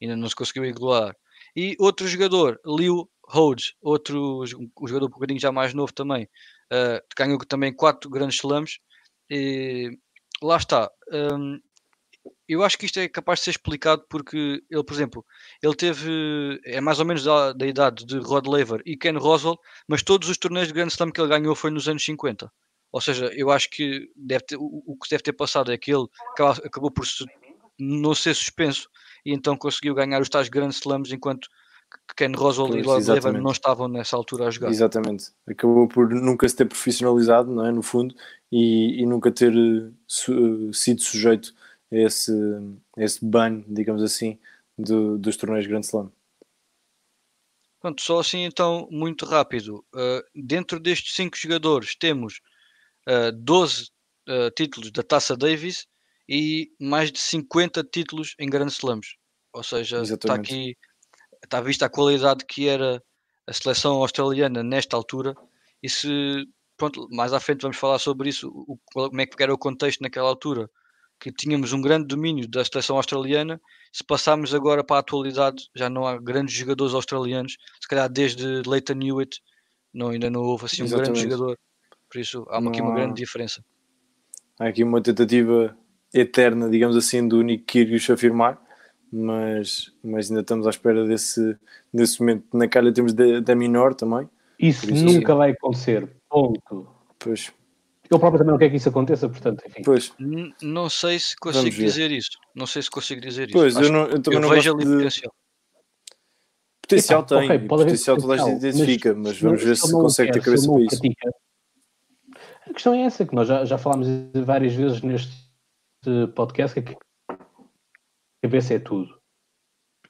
[SPEAKER 2] ainda não se conseguiu igualar. E outro jogador, Liu Rhodes, outro um jogador um bocadinho já mais novo também, uh, ganhou também 4 grandes slams. E lá está. Um, eu acho que isto é capaz de ser explicado porque ele, por exemplo, ele teve, é mais ou menos da, da idade de Rod Laver e Ken Roswell, mas todos os torneios de Grand Slam que ele ganhou foi nos anos 50. Ou seja, eu acho que deve ter, o, o que deve ter passado é que ele acabou, por não ser suspenso e então conseguiu ganhar os tais Grand Slams enquanto Ken Roswell e Rod Laver não estavam nessa altura a jogar.
[SPEAKER 3] Exatamente. Acabou por nunca se ter profissionalizado, não é? No fundo, e, e nunca ter uh, su, uh, sido sujeito esse, esse ban, digamos assim, do, dos torneios Grand Slam.
[SPEAKER 2] Pronto, só assim então, muito rápido. Uh, dentro destes cinco jogadores temos uh, 12 uh, títulos da Taça Davis e mais de 50 títulos em Grand Slams. Ou seja, está aqui, está vista a qualidade que era a seleção australiana nesta altura. E se, pronto, mais à frente vamos falar sobre isso, o, como é que era o contexto naquela altura que tínhamos um grande domínio da seleção australiana. Se passarmos agora para a atualidade, já não há grandes jogadores australianos. Se calhar desde Leighton Hewitt não, ainda não houve assim um grande jogador. Por isso há aqui uma grande diferença.
[SPEAKER 3] Há aqui uma tentativa eterna, digamos assim, do Nick Kyrgios afirmar, mas, mas ainda estamos à espera desse, desse momento. Na calha temos da, da Minor também.
[SPEAKER 1] Isso, isso nunca sim. vai acontecer. Ponto.
[SPEAKER 3] Pois.
[SPEAKER 1] Eu próprio também não quero que isso aconteça, portanto, enfim.
[SPEAKER 3] Pois.
[SPEAKER 2] não sei se consigo dizer isso. Não sei se consigo dizer
[SPEAKER 3] pois,
[SPEAKER 2] isso.
[SPEAKER 3] Pois, eu, não, eu também eu não vejo ali de... potencial. Potencial Epa, tem, okay, potencial toda a gente identifica, mas, mas vamos ver se consegue ter cabeça para isso.
[SPEAKER 1] A questão é essa, que nós já, já falámos várias vezes neste podcast, que a cabeça é tudo.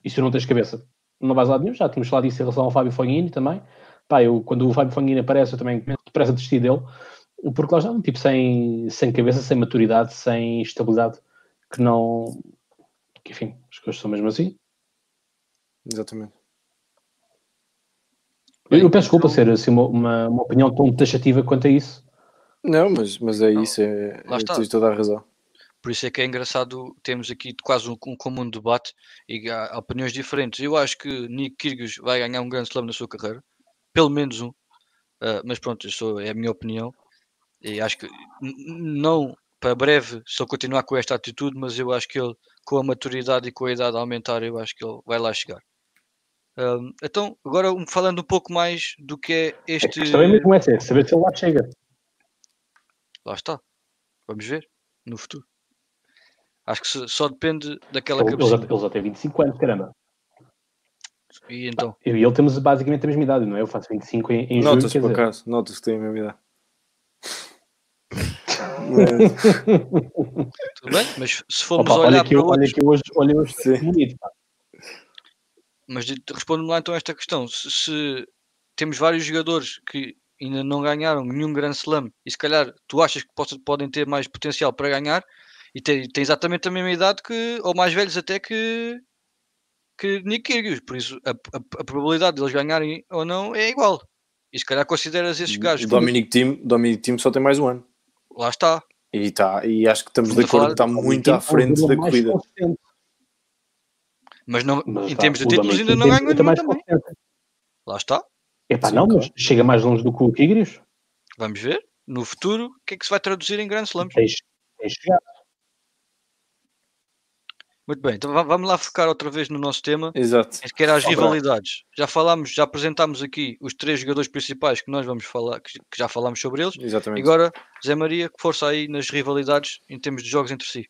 [SPEAKER 1] E se não tens cabeça, não vais lá nenhum. Já tínhamos falado disso em relação ao Fábio Fognini também. Pá, eu, quando o Fábio Fognini aparece, eu também depressa desistir dele porque lá está um tipo sem, sem cabeça, sem maturidade, sem estabilidade, que não. Que, enfim, as coisas são mesmo assim.
[SPEAKER 3] Exatamente.
[SPEAKER 1] Eu, eu peço desculpa ser assim, uma, uma, opinião tão taxativa quanto a isso.
[SPEAKER 3] Não, mas, mas é isso, é, é tens toda a razão.
[SPEAKER 2] Por isso é que é engraçado, temos aqui quase um, um comum debate e há opiniões diferentes. Eu acho que Nick Kyrgios vai ganhar um grande slam na sua carreira, pelo menos um, uh, mas pronto, isso é a minha opinião. E acho que não para breve se ele continuar com esta atitude, mas eu acho que ele, com a maturidade e com a idade a aumentar, eu acho que ele vai lá chegar. Um, então, agora falando um pouco mais do que é este.
[SPEAKER 1] A questão é mesmo essa, é saber se ele lá chega.
[SPEAKER 2] Lá está. Vamos ver no futuro. Acho que só depende daquela ele, cabeça.
[SPEAKER 1] Ele já tem 25 anos, caramba.
[SPEAKER 2] E então?
[SPEAKER 1] Eu e ele temos basicamente a mesma idade, não é? Eu faço 25 em, em
[SPEAKER 3] Nota-se por acaso, nota-se que tem a mesma idade.
[SPEAKER 2] Tudo bem, mas se formos Opa, olhar
[SPEAKER 1] olha que, eu, olha que hoje, olha hoje bonito,
[SPEAKER 2] Mas responde-me lá então esta questão. Se, se, temos vários jogadores que ainda não ganharam nenhum Grand Slam e se calhar tu achas que possam, podem ter mais potencial para ganhar, E tem, tem exatamente a mesma idade que, ou mais velhos até que, que Nick Kyrgios. Por isso, a, a, a probabilidade de eles ganharem ou não é igual. E se calhar consideras esses gajos.
[SPEAKER 3] O Dominic Team, Dominic Team só tem mais um ano.
[SPEAKER 2] Lá está.
[SPEAKER 3] E, tá, e acho que estamos de acordo que está muito à frente da corrida.
[SPEAKER 2] Mas, não, mas em tá, termos de títulos ainda não ganhou nenhum também. Lá está.
[SPEAKER 1] Epá, Sim, não, mas chega mais longe do que o Tigres.
[SPEAKER 2] Vamos ver. No futuro, o que é que se vai traduzir em grandes slams?
[SPEAKER 1] Tens, tens chegado.
[SPEAKER 2] Muito bem, então vamos lá focar outra vez no nosso tema.
[SPEAKER 3] Exato.
[SPEAKER 2] Que era as rivalidades. Já falámos, já apresentámos aqui os três jogadores principais que nós vamos falar, que já falámos sobre eles.
[SPEAKER 3] Exatamente.
[SPEAKER 2] agora, Zé Maria, que força aí nas rivalidades em termos de jogos entre si.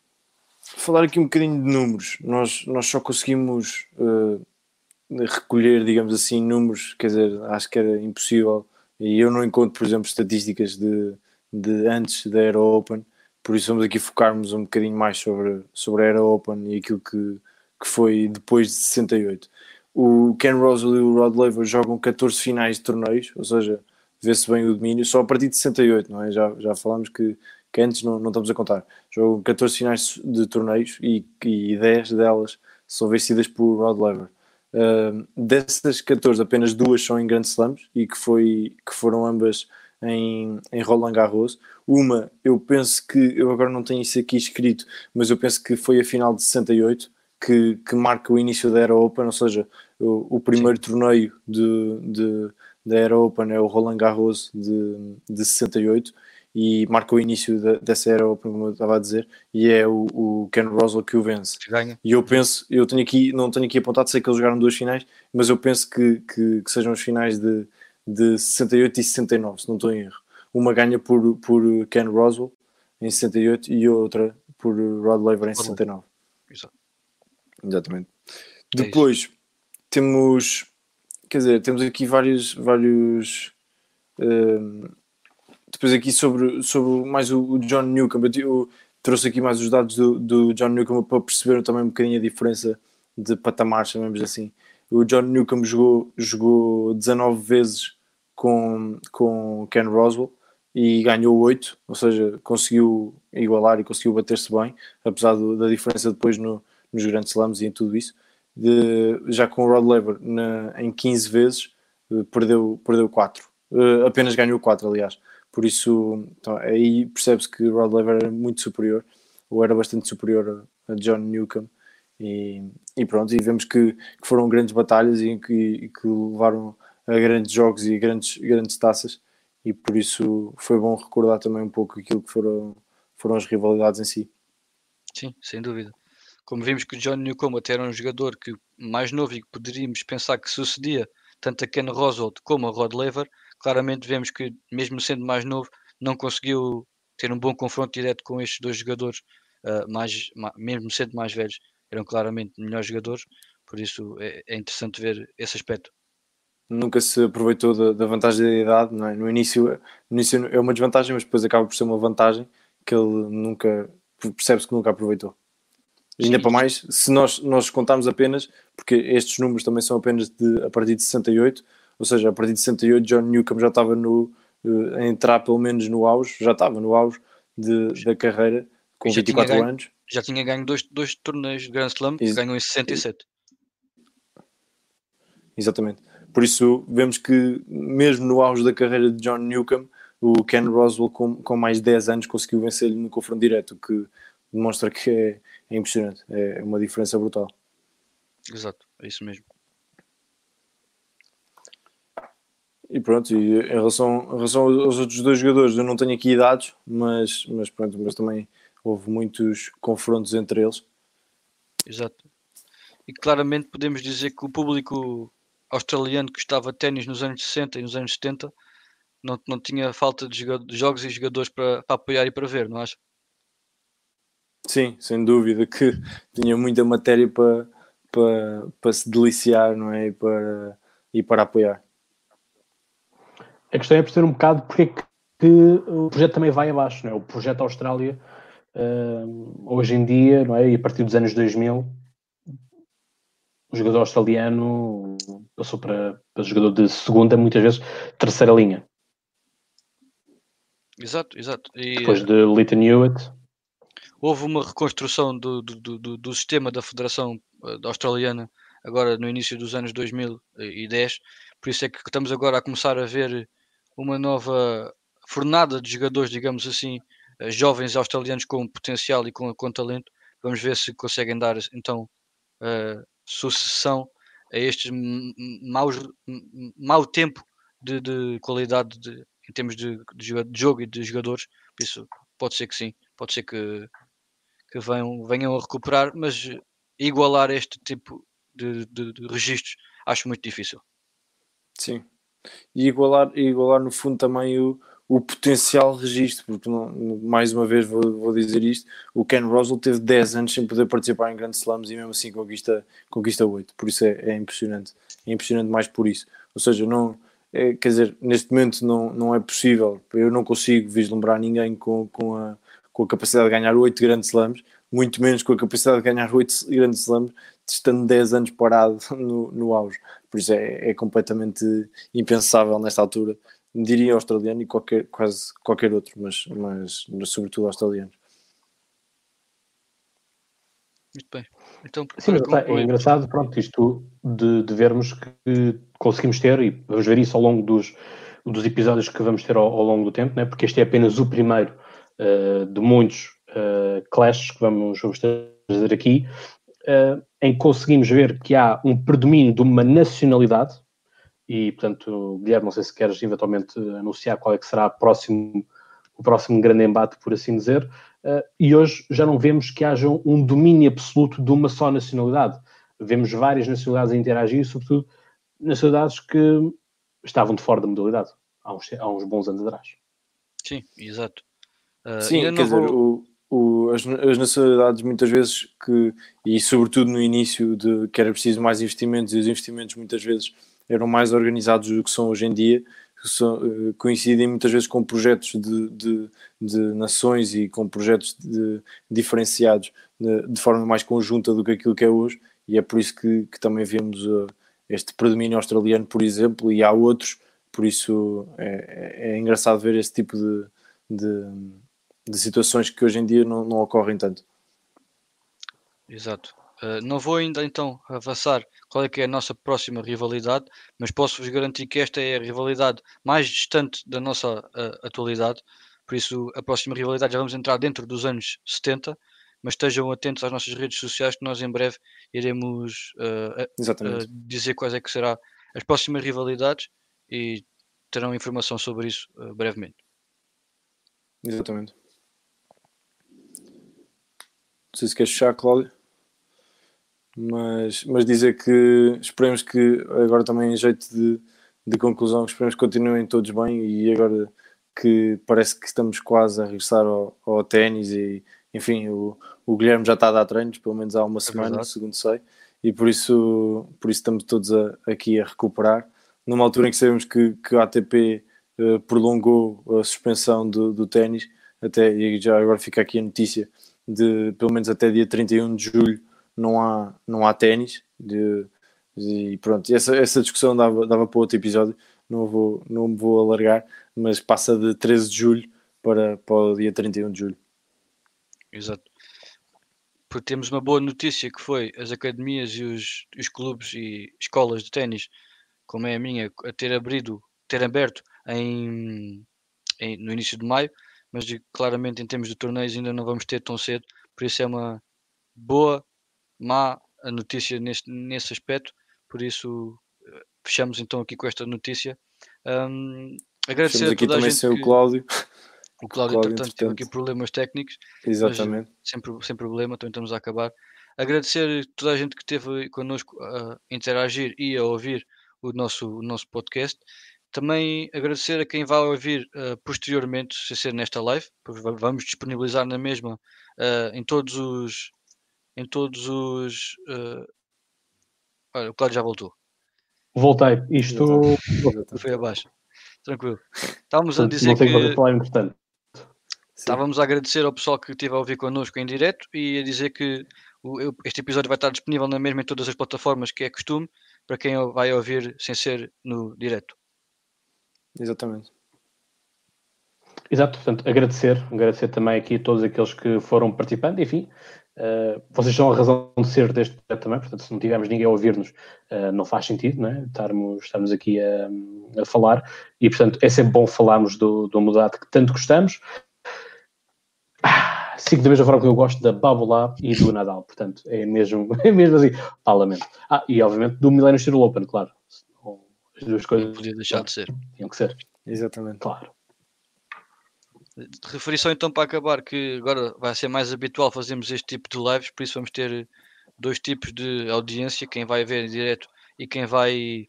[SPEAKER 3] Falar aqui um bocadinho de números. Nós, nós só conseguimos uh, recolher, digamos assim, números, quer dizer, acho que era impossível. E eu não encontro, por exemplo, estatísticas de, de antes da Era Open por isso vamos aqui focarmos um bocadinho mais sobre, sobre a Era Open e aquilo que, que foi depois de 68. O Ken Roswell e o Rod Laver jogam 14 finais de torneios, ou seja, vê-se bem o domínio, só a partir de 68, não é? Já, já falámos que, que antes não, não estamos a contar. Jogam 14 finais de torneios e, e 10 delas são vencidas por Rod Laver. Uh, dessas 14, apenas duas são em Grand Slams e que, foi, que foram ambas em, em Roland Garros. Uma, eu penso que, eu agora não tenho isso aqui escrito, mas eu penso que foi a final de 68, que, que marca o início da Era Open, ou seja, o, o primeiro Sim. torneio de, de, da Era Open é o Roland Garros de, de 68 e marca o início da, dessa Era Open, como eu estava a dizer, e é o, o Ken Roswell que o vence.
[SPEAKER 2] Ganha.
[SPEAKER 3] E eu penso, eu tenho aqui, não tenho aqui apontado, sei que eles jogaram duas finais, mas eu penso que, que, que sejam as finais de, de 68 e 69, se não estou em erro. Uma ganha por, por Ken Roswell em 68 e outra por Rod Laver em 69.
[SPEAKER 2] Exato.
[SPEAKER 3] Exatamente. É Depois isso. temos, quer dizer, temos aqui vários, vários um, depois aqui sobre, sobre mais o, o John Newcomb, eu, eu, trouxe aqui mais os dados do, do John Newcomb para perceber também um bocadinho a diferença de patamar, chamemos assim. O John Newcomb jogou, jogou 19 vezes com, com Ken Roswell e ganhou 8, ou seja, conseguiu igualar e conseguiu bater-se bem, apesar do, da diferença depois no, nos grandes slams e em tudo isso. De, já com o Rod Laver na, em 15 vezes eh, perdeu, perdeu 4, uh, eh, apenas ganhou 4, aliás. Por isso, então, aí percebe-se que Rod Laver era muito superior, ou era bastante superior a, a John Newcomb. E, e, pronto, e vemos que, que foram grandes batalhas e que, e que levaram a grandes jogos e grandes, grandes taças e por isso foi bom recordar também um pouco aquilo que foram, foram as rivalidades em si.
[SPEAKER 2] Sim, sem dúvida. Como vimos que o John Newcomb até era um jogador que mais novo e que poderíamos pensar que sucedia tanto a Ken Roswell como a Rod Laver, claramente vemos que mesmo sendo mais novo não conseguiu ter um bom confronto direto com estes dois jogadores, uh, mais, mesmo sendo mais velhos, eram claramente melhores jogadores, por isso é, é interessante ver esse aspecto
[SPEAKER 3] nunca se aproveitou da, da vantagem da idade, não é? No início, no início é uma desvantagem, mas depois acaba por ser uma vantagem que ele nunca percebe-se que nunca aproveitou. Ainda para mais, se nós, nós contarmos apenas, porque estes números também são apenas de, a partir de 68, ou seja, a partir de 68 John Newcomb já estava no, uh, a entrar pelo menos no auge, já estava no auge de, da carreira com 24
[SPEAKER 2] ganho,
[SPEAKER 3] anos.
[SPEAKER 2] Já tinha ganho dois, dois torneios de Grand Slam, Ex ganhou em 67.
[SPEAKER 3] Exatamente. Por isso, vemos que, mesmo no auge da carreira de John Newcomb, o Ken Roswell, com, com mais 10 anos, conseguiu vencer-lhe no confronto direto, o que demonstra que é, é impressionante. É uma diferença brutal.
[SPEAKER 2] Exato, é isso mesmo.
[SPEAKER 3] E pronto, e em relação, em relação aos outros dois jogadores, eu não tenho aqui idades, mas, mas pronto, mas também houve muitos confrontos entre eles.
[SPEAKER 2] Exato. E claramente podemos dizer que o público australiano que estava ténis nos anos 60 e nos anos 70 não, não tinha falta de, de jogos e jogadores para, para apoiar e para ver, não acha?
[SPEAKER 3] Sim, sem dúvida que tinha muita matéria para, para, para se deliciar não é? e, para, e para apoiar.
[SPEAKER 1] A questão é perceber um bocado porque é que, que o projeto também vai abaixo. Não é? O projeto Austrália, uh, hoje em dia, não é? e a partir dos anos 2000, o jogador australiano passou para, para jogador de segunda, muitas vezes terceira linha.
[SPEAKER 2] Exato, exato.
[SPEAKER 1] E, Depois de Leighton Hewitt.
[SPEAKER 2] houve uma reconstrução do, do, do, do sistema da Federação uh, Australiana agora no início dos anos 2010, por isso é que estamos agora a começar a ver uma nova fornada de jogadores, digamos assim, uh, jovens australianos com potencial e com, com talento. Vamos ver se conseguem dar então uh, sucessão a estes maus, mau tempo de, de qualidade de, em termos de, de, jogo e de jogadores. Por isso, pode ser que sim, pode ser que, que venham, venham a recuperar, mas igualar este tipo de, de, de registros acho muito difícil.
[SPEAKER 3] Sim, e igualar, igualar no fundo também o, o potencial registro, porque não, mais uma vez vou, vou, dizer isto, o Ken Roswell teve 10 anos sem poder participar em grandes slams e mesmo assim conquista, conquista 8, por isso é, é impressionante, é impressionante mais por isso, ou seja, não, é, quer dizer, neste momento não, não é possível, eu não consigo vislumbrar ninguém com, com, a, com a capacidade de ganhar 8 grandes slams, muito menos com a capacidade de ganhar 8 grandes slams, estando 10 anos parado no, no auge, por isso é, é completamente impensável nesta altura diria australiano e qualquer, quase qualquer outro, mas, mas sobretudo australiano.
[SPEAKER 2] Muito bem. Então,
[SPEAKER 1] Sim, é engraçado, pronto, isto de, de, vermos que conseguimos ter, e vamos ver isso ao longo dos, dos episódios que vamos ter ao, ao longo do tempo, né? porque este é apenas o primeiro uh, de muitos uh, clashes que vamos, vamos trazer aqui, uh, em que conseguimos ver que há um predomínio de uma nacionalidade, e, portanto, Guilherme, não sei se queres eventualmente anunciar qual é que será próximo, o próximo grande embate, por assim dizer. Uh, e hoje já não vemos que haja um domínio absoluto de uma só nacionalidade. Vemos várias nacionalidades a interagir, sobretudo nacionalidades que estavam de fora da modalidade há uns, há uns bons anos atrás.
[SPEAKER 2] Sim, exato. Uh,
[SPEAKER 3] Sim, quer dizer, o, o, as, as, nacionalidades muitas vezes que, e sobretudo no início de que era preciso mais investimentos e os investimentos muitas vezes eram mais organizados do que são hoje em dia, são, uh, coincidem muitas vezes com projetos de, de, de nações e com projetos de, diferenciados de, forma mais conjunta do que aquilo que é hoje, e é por isso que, que também vemos uh, este predomínio australiano, por exemplo, e há outros, por isso é, é, é engraçado ver esse tipo de, situações que hoje em dia não, não ocorrem tanto.
[SPEAKER 2] Exato. Uh, não vou ainda então avançar qual é que é a nossa próxima rivalidade, mas posso-vos garantir que esta é a rivalidade mais distante da nossa uh, atualidade, por isso a próxima rivalidade já vamos entrar dentro dos anos 70, mas estejam atentos às nossas redes sociais que nós em breve iremos uh, dizer quais é que serão as próximas rivalidades e terão informação sobre isso brevemente.
[SPEAKER 3] Exatamente. Não sei se queres fechar, Cláudio mas, mas dizer que esperemos que agora também em jeito de, de conclusão, esperemos que continuem todos bem e agora que parece que estamos quase a regressar ao, ao ténis e enfim, o, o Guilherme já está a dar treinos, pelo menos há uma é semana, verdade. segundo sei, e por isso, por isso estamos todos a, aqui a recuperar. Numa altura em que sabemos que, que a ATP eh, prolongou a suspensão do, do ténis, até, e já agora fica aqui a notícia, de pelo menos até dia 31 de julho não há, não há ténis. E pronto, essa, essa discussão dava, dava para outro episódio, não vou, não vou alargar, mas passa de 13 de julho para, para o dia 31 de julho.
[SPEAKER 2] Exato. Porque temos uma boa notícia que foi as academias e os, os clubes e escolas de ténis, como é a minha, a ter abrido, ter aberto em, em, no início de maio, mas claramente em termos de torneios ainda não vamos ter tão cedo, por isso é uma boa má a notícia neste, nesse aspecto, por isso eh, fechamos então aqui com esta notícia. Um, agradecer
[SPEAKER 3] Fechamos aqui também sem o Cláudio.
[SPEAKER 2] O Cláudio, Cláudio entretanto, teve aqui problemas técnicos.
[SPEAKER 3] Exatamente.
[SPEAKER 2] Sem, sem problema, então estamos a acabar. Agradecer toda a gente que esteve connosco a interagir e a ouvir o nosso, o nosso podcast. Também agradecer a quem vai ouvir uh, posteriormente, se ser nesta live, vamos disponibilizar na mesma uh, em todos os em todos os. Uh... Olha, o Cláudio já voltou.
[SPEAKER 1] Voltei. Isto
[SPEAKER 2] foi abaixo. Tranquilo. Estávamos a dizer que. Estávamos a agradecer ao pessoal que esteve a ouvir connosco em direto e a dizer que este episódio vai estar disponível na mesma em todas as plataformas que é costume para quem vai ouvir sem ser no direto.
[SPEAKER 3] Exatamente.
[SPEAKER 1] Exato, portanto, agradecer, agradecer também aqui a todos aqueles que foram participando, enfim, uh, vocês são a razão de ser deste projeto também, portanto, se não tivermos ninguém a ouvir-nos, uh, não faz sentido, não é? Estarmos, estamos aqui a, a, falar, e portanto, é sempre bom falarmos do, do modalidade que tanto gostamos. Ah, sigo da mesma forma que eu gosto da Babulá e do Nadal, portanto, é mesmo, é mesmo assim, parlamento. Ah, e obviamente do Millennium Steel Open, claro. As duas coisas. Não
[SPEAKER 2] podia deixar de ser.
[SPEAKER 1] Tinham que ser.
[SPEAKER 3] Exatamente.
[SPEAKER 1] Claro
[SPEAKER 2] referi só então para acabar que agora vai ser mais habitual fazermos este tipo de lives, por isso vamos ter dois tipos de audiência, quem vai ver em direto e quem vai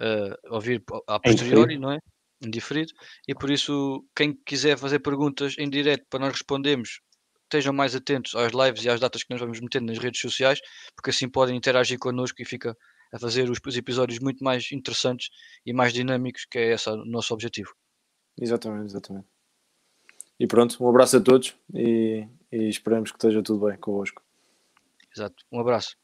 [SPEAKER 2] uh, ouvir a posteriori, não é? Indiferido. E por isso, quem quiser fazer perguntas em direto para nós respondermos, estejam mais atentos às lives e às datas que nós vamos metendo nas redes sociais, porque assim podem interagir connosco e fica a fazer os episódios muito mais interessantes e mais dinâmicos, que é esse o nosso objetivo.
[SPEAKER 3] Exatamente, exatamente. E pronto, um abraço a todos e, e esperamos que esteja tudo bem convosco.
[SPEAKER 2] Exato, um abraço.